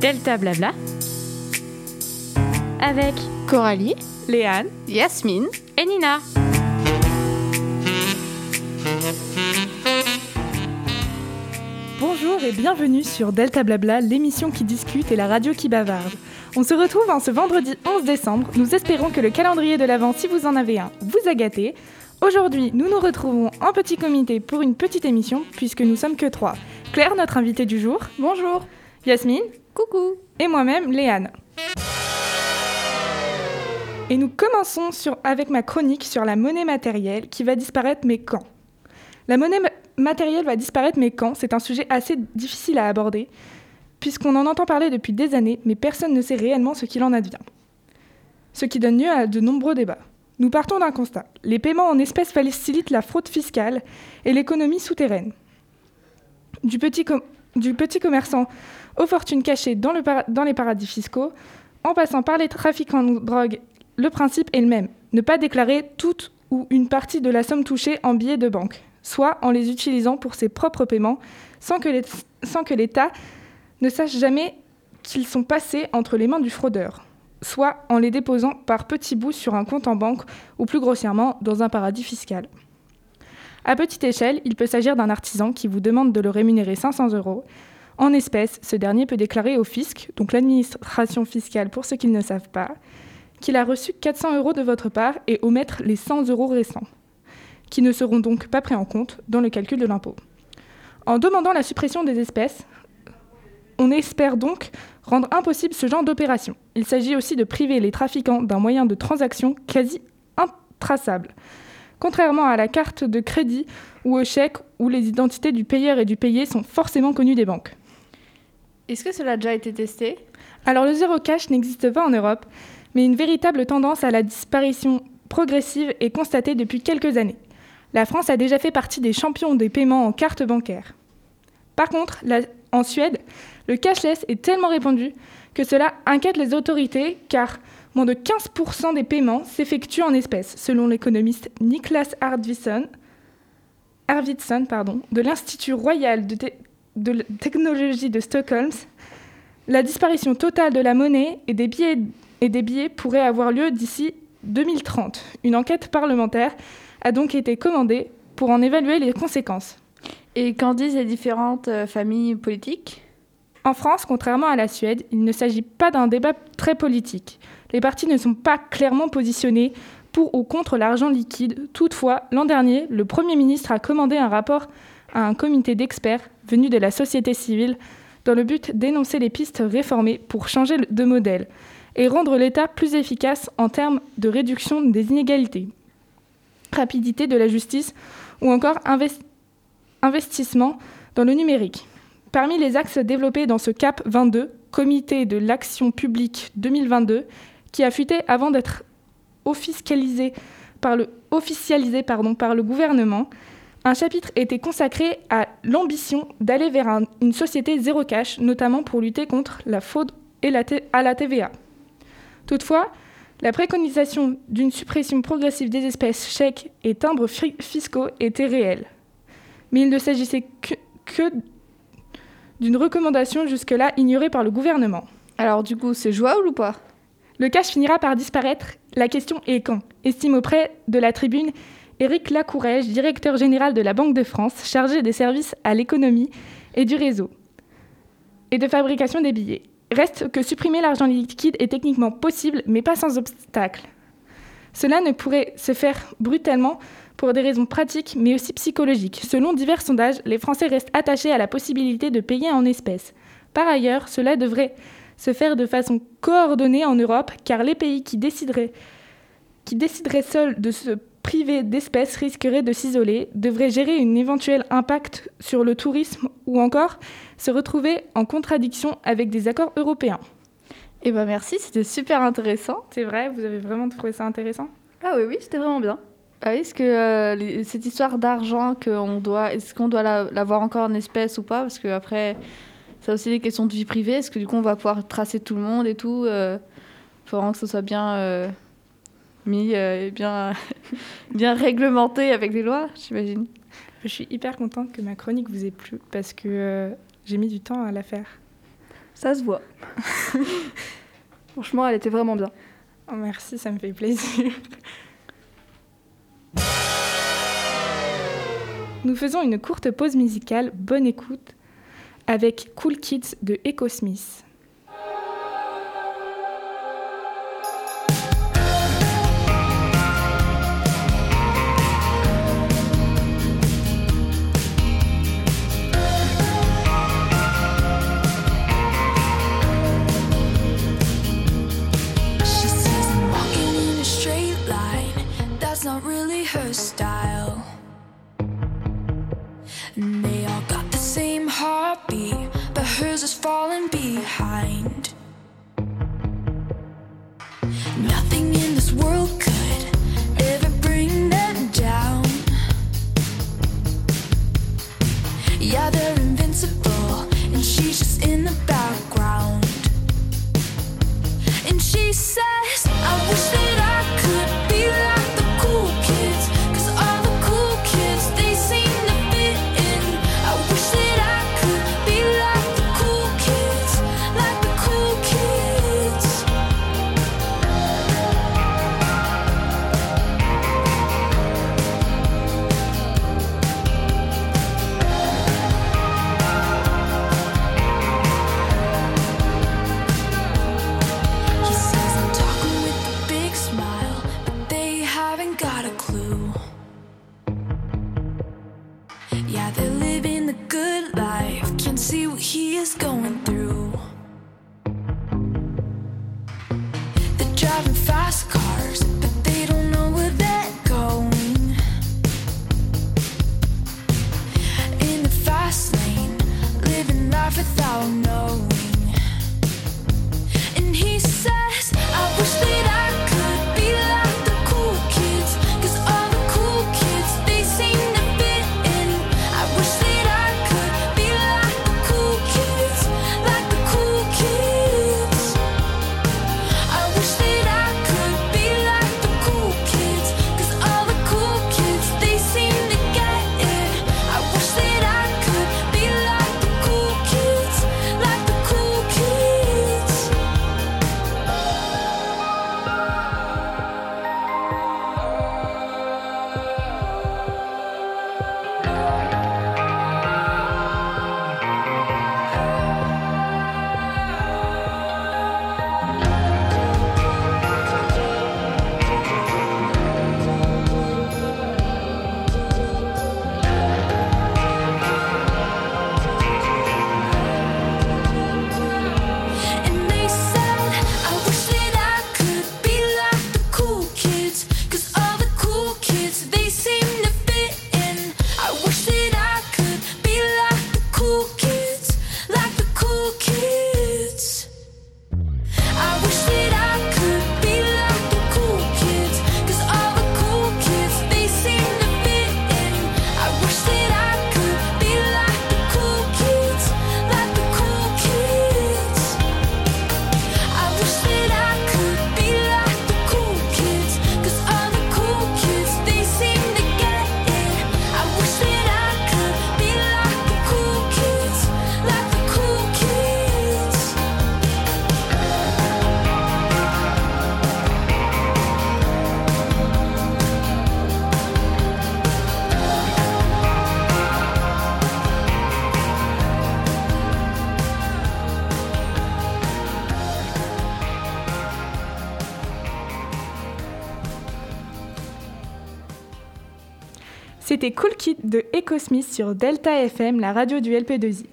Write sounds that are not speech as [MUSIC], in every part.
Delta Blabla avec Coralie, Léane Yasmine et Nina. Bonjour et bienvenue sur Delta Blabla, l'émission qui discute et la radio qui bavarde. On se retrouve en ce vendredi 11 décembre. Nous espérons que le calendrier de l'Avent, si vous en avez un, vous a gâté. Aujourd'hui, nous nous retrouvons en petit comité pour une petite émission, puisque nous sommes que trois. Claire, notre invitée du jour. Bonjour. Yasmine. Coucou. Et moi-même, Léane. Et nous commençons sur, avec ma chronique sur la monnaie matérielle qui va disparaître, mais quand? La monnaie ma- matérielle va disparaître, mais quand? C'est un sujet assez difficile à aborder, puisqu'on en entend parler depuis des années, mais personne ne sait réellement ce qu'il en advient. Ce qui donne lieu à de nombreux débats. Nous partons d'un constat. Les paiements en espèces facilitent la fraude fiscale et l'économie souterraine. Du petit, com- du petit commerçant aux fortunes cachées dans, les paradis fiscaux, en passant par les trafiquants de drogue, le principe est le même. Ne pas déclarer toute ou une partie de la somme touchée en billets de banque, soit en les utilisant pour ses propres paiements, sans que l'État ne sache jamais qu'ils sont passés entre les mains du fraudeur, soit en les déposant par petits bouts sur un compte en banque ou plus grossièrement dans un paradis fiscal. À petite échelle, il peut s'agir d'un artisan qui vous demande de le rémunérer 500 euros. En espèces, ce dernier peut déclarer au fisc, donc l'administration fiscale pour ceux qui ne savent pas, qu'il a reçu 400 euros de votre part et omettre les 100 euros restants, qui ne seront donc pas pris en compte dans le calcul de l'impôt. En demandant la suppression des espèces, on espère donc rendre impossible ce genre d'opération. Il s'agit aussi de priver les trafiquants d'un moyen de transaction quasi intraçable. Contrairement à la carte de crédit ou au chèque où les identités du payeur et du payé sont forcément connues des banques. Est-ce que cela a déjà été testé? Alors le zéro cash n'existe pas en Europe, mais une véritable tendance à la disparition progressive est constatée depuis quelques années. La France a déjà fait partie des champions des paiements en carte bancaire. Par contre, en Suède, le cashless est tellement répandu que cela inquiète les autorités car moins de 15% des paiements s'effectuent en espèces, selon l'économiste Niklas Arvidsson, de l'Institut royal de, de l- technologie de Stockholm. La disparition totale de la monnaie et des billets, et des billets pourrait avoir lieu d'ici 2030. Une enquête parlementaire a donc été commandée pour en évaluer les conséquences. Et qu'en disent les différentes euh, familles politiques? En France, contrairement à la Suède, il ne s'agit pas d'un débat très politique. Les partis ne sont pas clairement positionnés pour ou contre l'argent liquide. Toutefois, l'an dernier, le Premier ministre a commandé un rapport à un comité d'experts de la société civile dans le but d'énoncer les pistes réformées pour changer de modèle et rendre l'État plus efficace en termes de réduction des inégalités, rapidité de la justice ou encore invest- investissement dans le numérique. Parmi les axes développés dans ce CAP 22, Comité de l'action publique 2022, qui a fuité avant d'être officialisé par le gouvernement, un chapitre était consacré à l'ambition d'aller vers un- une société zéro cash, notamment pour lutter contre la fraude et la à la TVA. Toutefois, la préconisation d'une suppression progressive des espèces chèques et timbres fi- fiscaux était réelle. Mais il ne s'agissait que, que d'une recommandation jusque-là ignorée par le gouvernement. Alors du coup, c'est jouable ou pas? Le cash finira par disparaître. La question est quand? Estime auprès de la tribune Éric Lacourège, directeur général de la Banque de France, chargé des services à l'économie et du réseau et de fabrication des billets. Reste que supprimer l'argent liquide est techniquement possible, mais pas sans obstacle. Cela ne pourrait se faire brutalement pour des raisons pratiques, mais aussi psychologiques. Selon divers sondages, les Français restent attachés à la possibilité de payer en espèces. Par ailleurs, cela devrait se faire de façon coordonnée en Europe, car les pays qui décideraient, qui décideraient seuls de se priver d'espèces risqueraient de s'isoler, devraient gérer un éventuel impact sur le tourisme ou encore se retrouver en contradiction avec des accords européens. Eh ben merci, c'était super intéressant. C'est vrai, vous avez vraiment trouvé ça intéressant Ah oui, oui, c'était vraiment bien. Ah oui, est-ce que euh, les- cette histoire d'argent qu'on doit, est-ce qu'on doit la- l'avoir encore en espèces ou pas? Parce que après, ça aussi des questions de vie privée. Est-ce que du coup on va pouvoir tracer tout le monde et tout Il faut vraiment que ce soit bien euh, mis euh, et bien, [LAUGHS] bien réglementé avec des lois, j'imagine. Je suis hyper contente que ma chronique vous ait plu parce que euh, j'ai mis du temps à la faire. Ça se voit. [LAUGHS] Franchement, elle était vraiment bien. Oh, merci, ça me fait plaisir. [LAUGHS] Nous faisons une courte pause musicale. Bonne écoute avec Cool Kids de Echo Smith. And they all got the same heartbeat, but hers is falling behind. Nothing in this world could ever bring them down. Yeah, they're invincible, and she's just in the background. And she says, I wish that C'était Cool Kid de Echo Smith sur Delta FM, la radio du LP2I.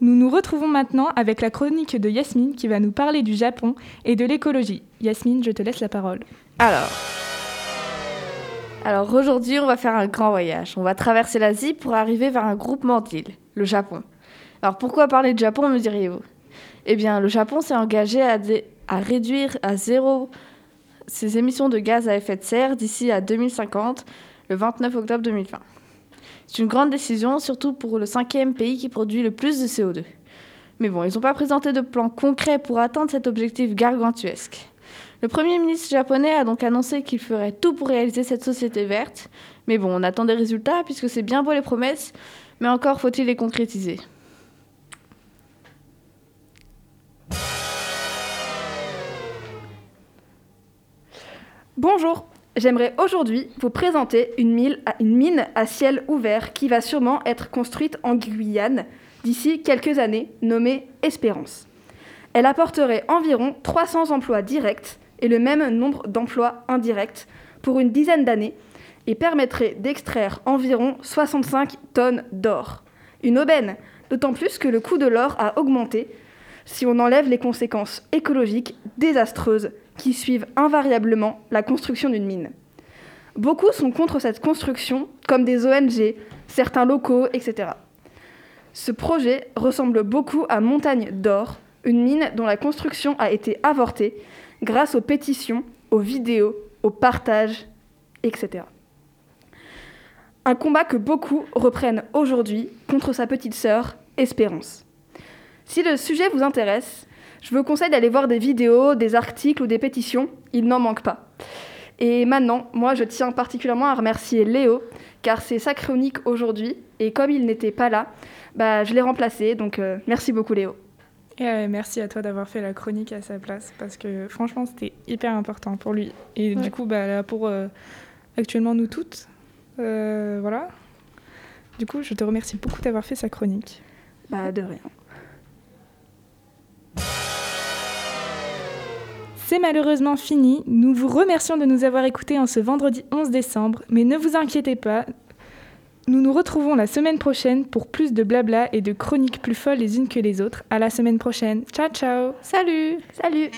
Nous nous retrouvons maintenant avec la chronique de Yasmine qui va nous parler du Japon et de l'écologie. Yasmine, je te laisse la parole. Alors, alors aujourd'hui, on va faire un grand voyage. On va traverser l'Asie pour arriver vers un groupement d'îles, le Japon. Alors pourquoi parler de Japon, me diriez-vous? Eh bien, le Japon s'est engagé à réduire à zéro ses émissions de gaz à effet de serre d'ici à 2050, le 29 octobre 2020. C'est une grande décision, surtout pour le cinquième pays qui produit le plus de CO2. Mais bon, ils n'ont pas présenté de plan concret pour atteindre cet objectif gargantuesque. Le Premier ministre japonais a donc annoncé qu'il ferait tout pour réaliser cette société verte. Mais bon, on attend des résultats puisque c'est bien beau les promesses, mais encore faut-il les concrétiser. Bonjour, j'aimerais aujourd'hui vous présenter une, mine à- ciel ouvert qui va sûrement être construite en Guyane d'ici quelques années, nommée Espérance. Elle apporterait environ 300 emplois directs et le même nombre d'emplois indirects pour une dizaine d'années et permettrait d'extraire environ 65 tonnes d'or. Une aubaine, d'autant plus que le coût de l'or a augmenté si on enlève les conséquences écologiques désastreuses qui suivent invariablement la construction d'une mine. Beaucoup sont contre cette construction, comme des ONG, certains locaux, etc. Ce projet ressemble beaucoup à Montagne d'Or, une mine dont la construction a été avortée grâce aux pétitions, aux vidéos, au partage, etc. Un combat que beaucoup reprennent aujourd'hui contre sa petite sœur, Espérance. Si le sujet vous intéresse, je vous conseille d'aller voir des vidéos, des articles ou des pétitions, il n'en manque pas. Et maintenant, moi je tiens particulièrement à remercier Léo, car c'est sa chronique aujourd'hui, et comme il n'était pas là, bah, je l'ai remplacé, donc euh, merci beaucoup Léo. Et euh, merci à toi d'avoir fait la chronique à sa place parce que franchement c'était hyper important pour lui. Et Ouais. du coup, bah, là, pour euh, actuellement nous toutes, voilà. Du coup, je te remercie beaucoup d'avoir fait sa chronique. Bah de rien. C'est malheureusement fini. Nous vous remercions de nous avoir écoutés en ce vendredi 11 décembre, mais ne vous inquiétez pas. Nous nous retrouvons la semaine prochaine pour plus de blabla et de chroniques plus folles les unes que les autres. À la semaine prochaine. Ciao ciao Salut Salut